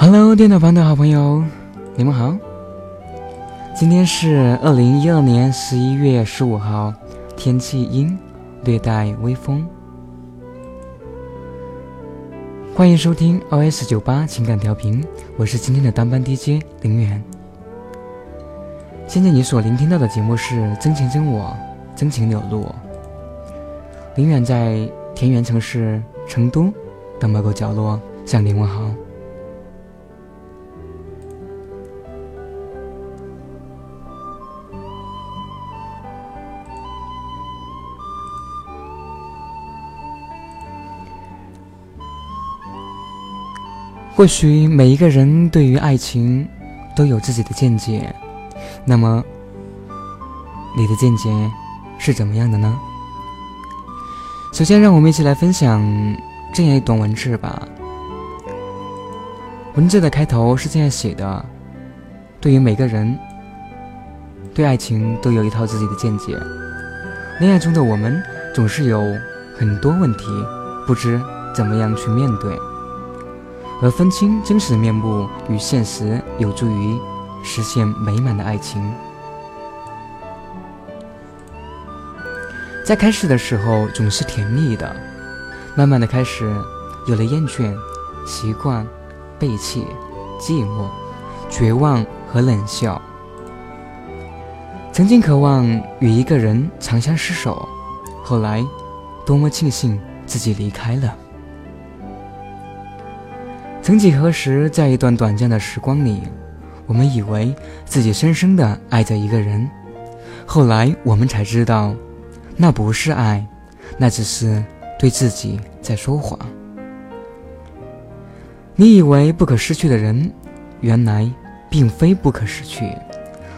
Hello，电脑旁的好朋友，你们好。今天是二零一二年十一月十五号，天气阴，略带微风。欢迎收听 OS 九八情感调频，我是今天的当班 DJ 林远。现在你所聆听到的节目是《真情真我，真情流露》。林远在田园城市成都的某个角落向您问好。或许每一个人对于爱情都有自己的见解，那么你的见解是怎么样的呢？首先，让我们一起来分享这样一段文字吧。文字的开头是这样写的：对于每个人，对爱情都有一套自己的见解。恋爱中的我们总是有很多问题，不知怎么样去面对。而分清真实的面目与现实，有助于实现美满的爱情。在开始的时候总是甜蜜的，慢慢的开始有了厌倦、习惯、背弃、寂寞、绝望和冷笑。曾经渴望与一个人长相厮守，后来多么庆幸自己离开了。曾几何时，在一段短暂的时光里，我们以为自己深深的爱着一个人，后来我们才知道，那不是爱，那只是对自己在说谎。你以为不可失去的人，原来并非不可失去。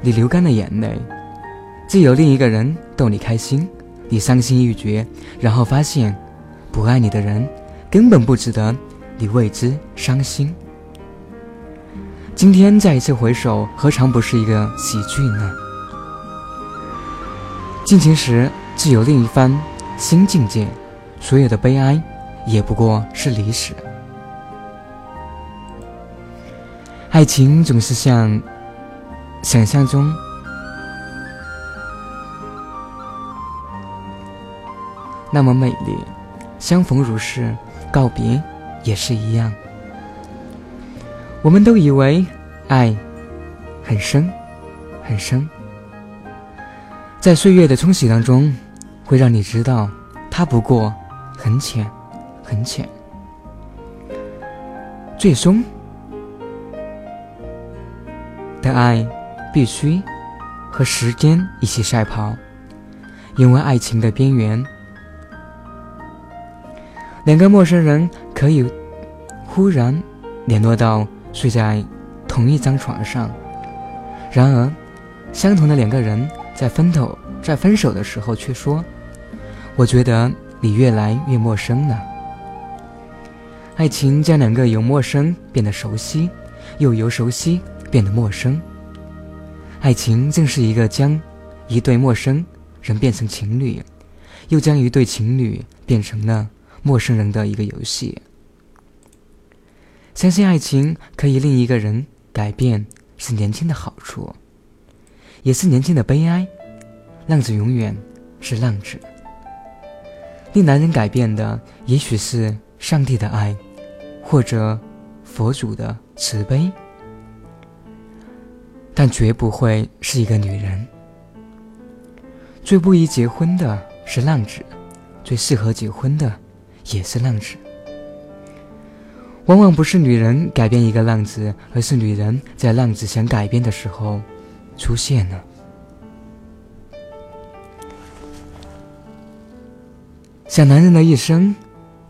你流干了眼泪，自有另一个人逗你开心，你伤心欲绝，然后发现，不爱你的人根本不值得。你为之伤心，今天再一次回首，何尝不是一个喜剧呢？尽情时自有另一番新境界，所有的悲哀也不过是历史。爱情总是像想象中那么美丽，相逢如是，告别。也是一样，我们都以为爱很深很深，在岁月的冲洗当中，会让你知道它不过很浅很浅。最终的爱必须和时间一起赛跑，因为爱情的边缘。两个陌生人可以忽然联络到睡在同一张床上，然而，相同的两个人在分头在分手的时候却说：“我觉得你越来越陌生了。”爱情将两个由陌生变得熟悉，又由熟悉变得陌生。爱情正是一个将一对陌生人变成情侣，又将一对情侣变成了。陌生人的一个游戏。相信爱情可以令一个人改变，是年轻的好处，也是年轻的悲哀。浪子永远是浪子。令男人改变的，也许是上帝的爱，或者佛祖的慈悲，但绝不会是一个女人。最不宜结婚的是浪子，最适合结婚的。也是浪子，往往不是女人改变一个浪子，而是女人在浪子想改变的时候出现了。想男人的一生，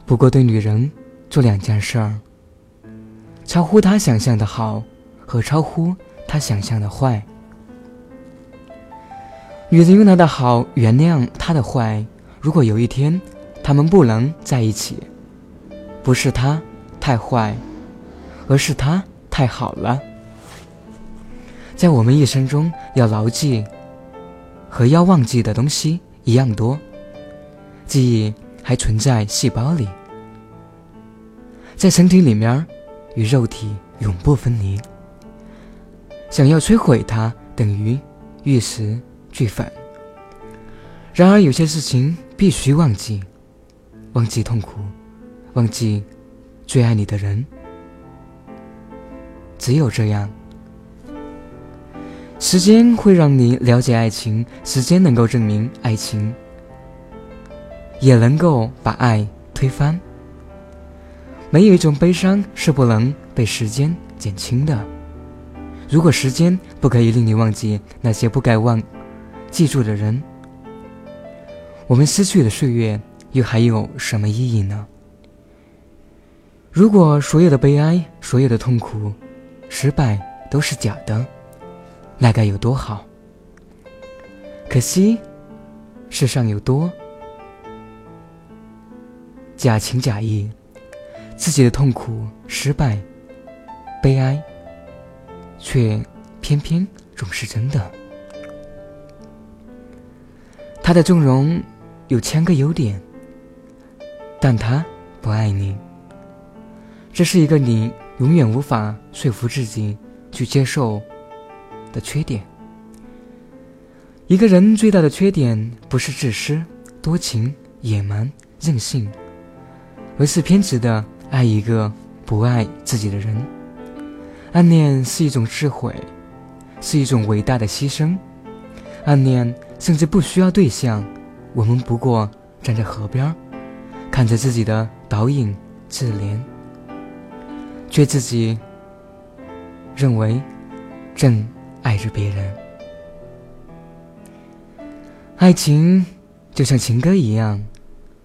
不过对女人做两件事儿：超乎他想象的好，和超乎他想象的坏。女人用他的好原谅他的坏。如果有一天，他们不能在一起，不是他太坏，而是他太好了。在我们一生中，要牢记和要忘记的东西一样多，记忆还存在细胞里，在身体里面，与肉体永不分离。想要摧毁它，等于玉石俱焚。然而，有些事情必须忘记，忘记痛苦，忘记最爱你的人。只有这样，时间会让你了解爱情，时间能够证明爱情，也能够把爱推翻。没有一种悲伤是不能被时间减轻的。如果时间不可以令你忘记那些不该忘、记住的人，我们失去的岁月又还有什么意义呢？如果所有的悲哀、所有的痛苦、失败都是假的，那该有多好！可惜，世上有多假情假意，自己的痛苦、失败、悲哀。却偏偏总是真的。他的纵容有千个优点，但他不爱你。这是一个你永远无法说服自己去接受的缺点。一个人最大的缺点不是自私、多情、野蛮、任性，而是偏执的爱一个不爱自己的人。暗恋是一种智慧，是一种伟大的牺牲。暗恋甚至不需要对象，我们不过站在河边，看着自己的倒影自怜，却自己认为正爱着别人。爱情就像情歌一样，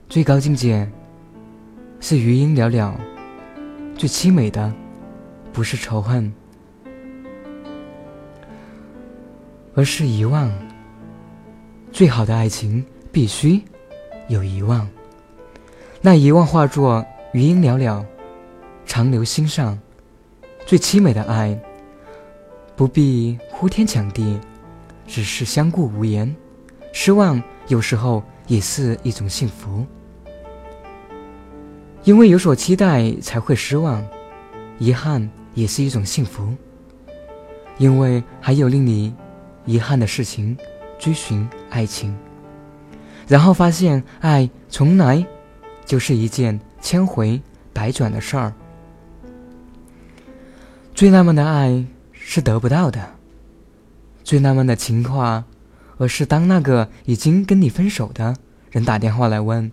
最高境界是余音袅袅，最凄美的。不是仇恨，而是遗忘。最好的爱情必须有遗忘，那遗忘化作余音袅袅，长留心上。最凄美的爱，不必呼天抢地，只是相顾无言。失望有时候也是一种幸福，因为有所期待才会失望，遗憾。也是一种幸福，因为还有令你遗憾的事情。追寻爱情，然后发现爱从来就是一件千回百转的事儿。最浪漫的爱是得不到的，最浪漫的情话，而是当那个已经跟你分手的人打电话来问：“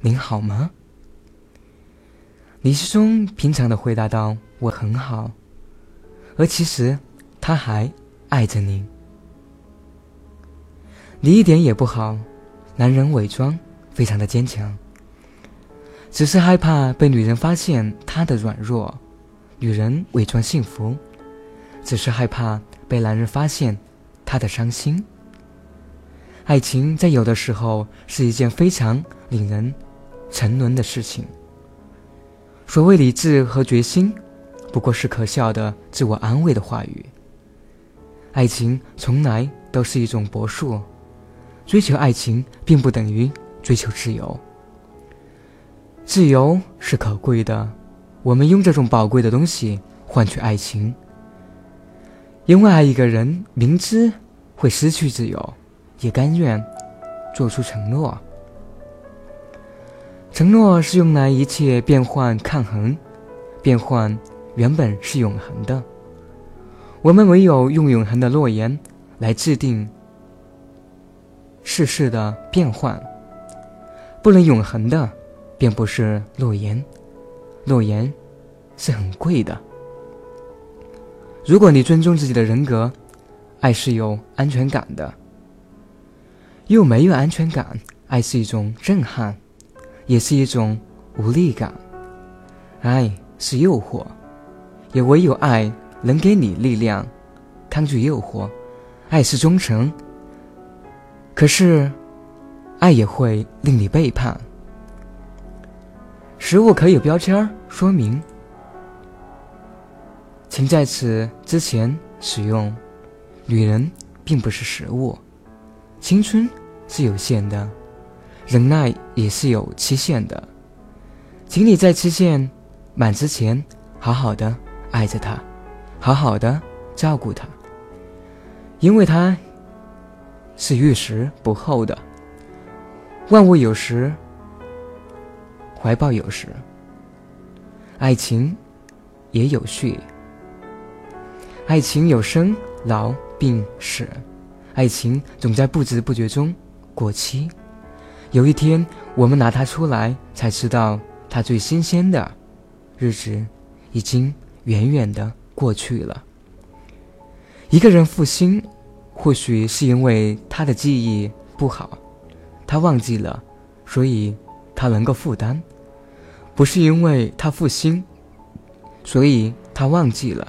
您好吗？”李世忠平常的回答道。我很好，而其实他还爱着你。你一点也不好，男人伪装非常的坚强，只是害怕被女人发现他的软弱；女人伪装幸福，只是害怕被男人发现她的伤心。爱情在有的时候是一件非常令人沉沦的事情。所谓理智和决心。不过是可笑的自我安慰的话语。爱情从来都是一种博术，追求爱情并不等于追求自由。自由是可贵的，我们用这种宝贵的东西换取爱情。因为爱一个人，明知会失去自由，也甘愿做出承诺。承诺是用来一切变换、抗衡、变换。原本是永恒的，我们唯有用永恒的诺言来制定世事的变换。不能永恒的，便不是诺言。诺言是很贵的。如果你尊重自己的人格，爱是有安全感的；又没有安全感，爱是一种震撼，也是一种无力感。爱是诱惑。也唯有爱能给你力量，抗拒诱惑。爱是忠诚，可是，爱也会令你背叛。食物可以标签说明，请在此之前使用。女人并不是食物，青春是有限的，忍耐也是有期限的，请你在期限满之前。好好的爱着他，好好的照顾他，因为他是遇时不厚的。万物有时，怀抱有时，爱情也有序。爱情有生老病死，爱情总在不知不觉中过期。有一天，我们拿它出来，才知道它最新鲜的日子已经远远的过去了。一个人负心，或许是因为他的记忆不好。他忘记了，所以他能够负担，不是因为他负心，所以他忘记了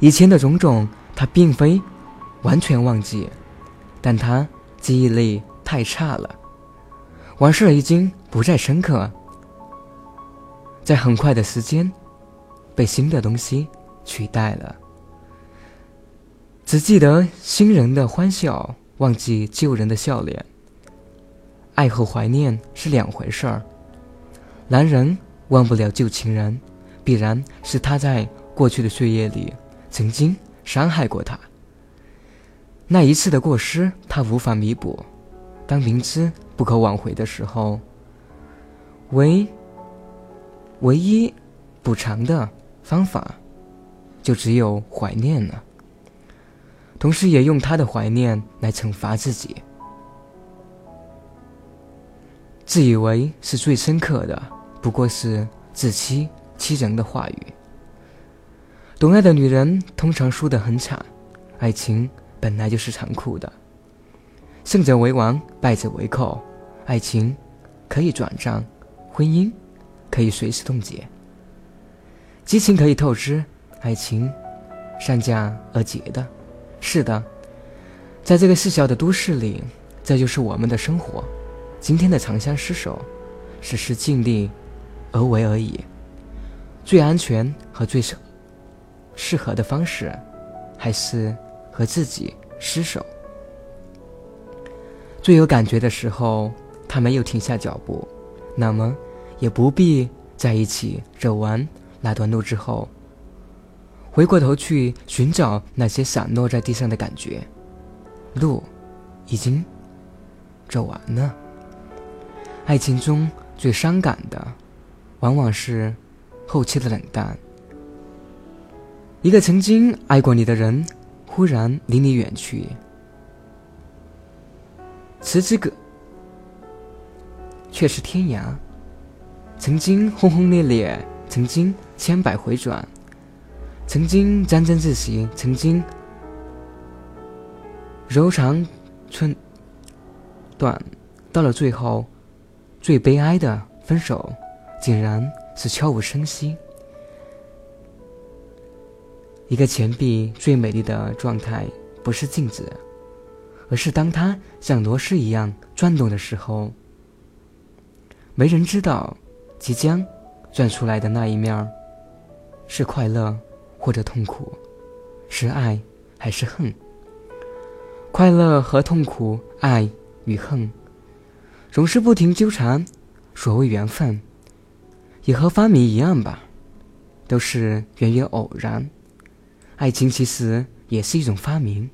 以前的种种。他并非完全忘记，但他记忆力太差了，往事已经不再深刻，在很快的时间被新的东西取代了，只记得新人的欢笑。忘记旧人的笑脸，爱和怀念是两回事儿。男人忘不了旧情人，必然是他在过去的岁月里曾经伤害过他。那一次的过失，他无法弥补。当明知不可挽回的时候，唯唯一补偿的方法，就只有怀念了。同时也用他的怀念来惩罚自己，自以为是最深刻的，不过是自欺欺人的话语。懂爱的女人通常输得很惨，爱情本来就是残酷的，胜者为王，败者为寇。爱情可以转账，婚姻可以随时冻结，激情可以透支，爱情善价而结的。是的，在这个细小的都市里，这就是我们的生活。今天的长相厮守，只是尽力而为而已。最安全和最适合的方式，还是和自己厮守。最有感觉的时候，他没有停下脚步，那么也不必在一起走完那段路之后。回过头去寻找那些散落在地上的感觉，路已经走完了。爱情中最伤感的，往往是后期的冷淡。一个曾经爱过你的人，忽然离你远去，此之隔却是天涯。曾经轰轰烈烈，曾经千百回转。曾经沾沾自喜，曾经柔肠寸断，到了最后，最悲哀的分手，竟然是悄无声息。一个钱币最美丽的状态，不是静止，而是当它像螺丝一样转动的时候。没人知道，即将转出来的那一面是快乐。或者痛苦，是爱还是恨？快乐和痛苦，爱与恨，总是不停纠缠。所谓缘分，也和发明一样吧，都是源于偶然。爱情其实也是一种发明，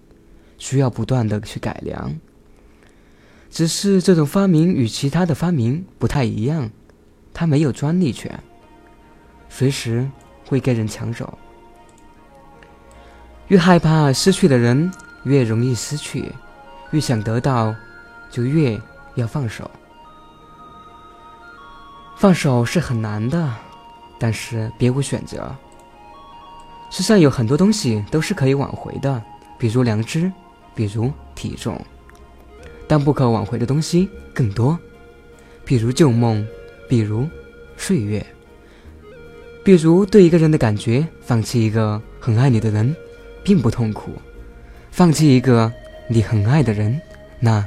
需要不断的去改良。只是这种发明与其他的发明不太一样，它没有专利权，随时会被人抢走。越害怕失去的人，越容易失去；越想得到，就越要放手。放手是很难的，但是别无选择。世上有很多东西都是可以挽回的，比如良知，比如体重；但不可挽回的东西更多，比如旧梦，比如岁月，比如对一个人的感觉，放弃一个很爱你的人。并不痛苦，放弃一个你很爱的人，那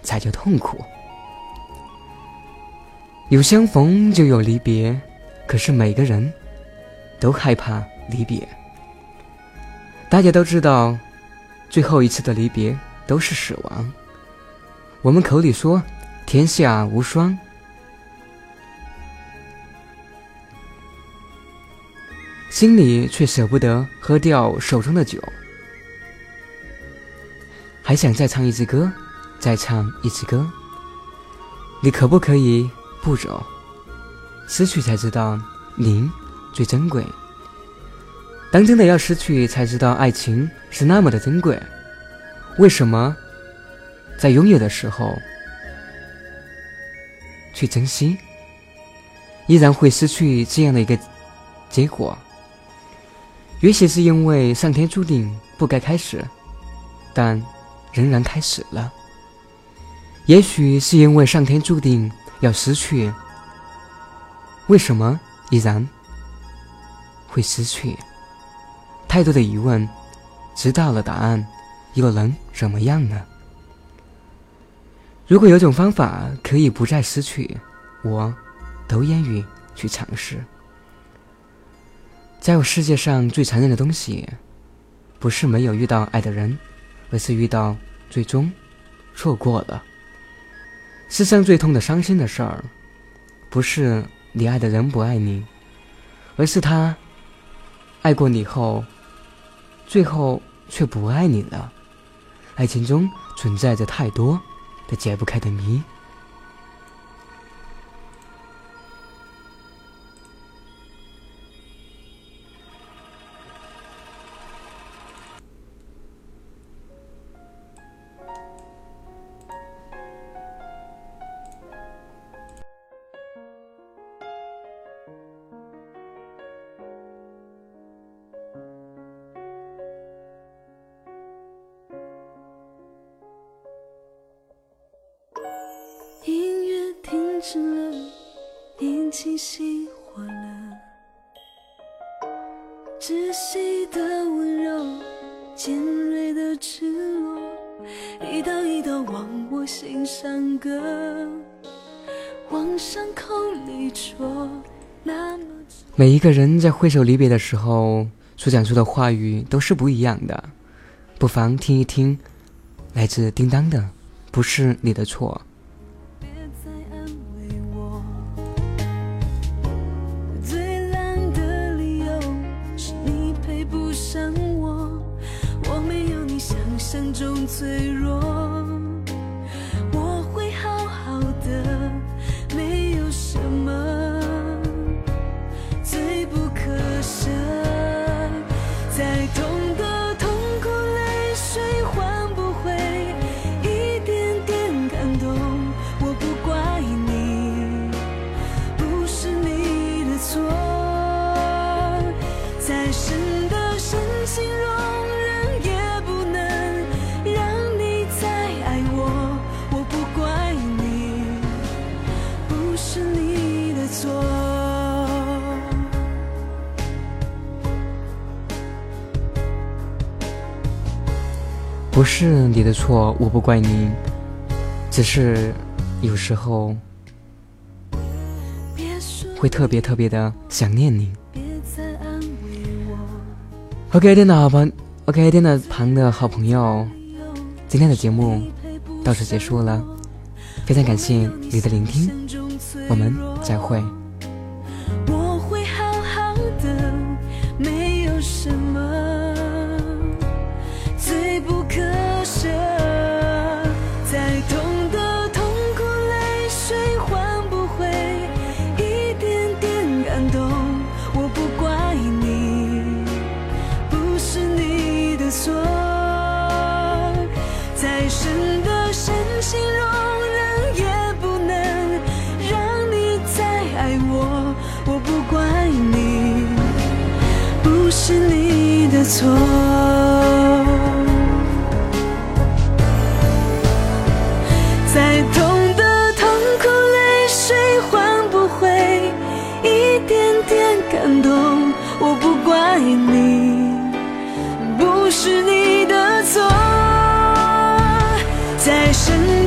才叫痛苦。有相逢就有离别，可是每个人都害怕离别。大家都知道，最后一次的离别都是死亡。我们口里说天下无双，心里却舍不得喝掉手中的酒，还想再唱一支歌，再唱一支歌。你可不可以步骤？失去才知道您最珍贵。当真的要失去，才知道爱情是那么的珍贵。为什么在拥有的时候去珍惜，依然会失去这样的一个结果？也许是因为上天注定不该开始，但仍然开始了；也许是因为上天注定要失去，为什么依然会失去？太多的疑问，知道了答案，又能怎么样呢？如果有种方法可以不再失去，我都愿意去尝试。在我世界上最残忍的东西，不是没有遇到爱的人，而是遇到最终错过了。世上最痛的、伤心的事儿，不是你爱的人不爱你，而是他爱过你后。最后却不爱你了。爱情中存在着太多的解不开的谜。窒息的温柔，尖锐的赤裸，一刀一刀往我心上割，往伤口里戳。那么每一个人在挥手离别的时候所讲出的话语都是不一样的，不妨听一听，来自叮当的，不是你的错。不是你的错，我不怪你，只是有时候会特别特别的想念你。OK，电脑旁，OK，电脑旁的好朋友，今天的节目到此结束了，非常感谢你的聆听，我们再会。错再痛的痛哭泪水换不回一点点感动？我不怪你不是你的错。在深夜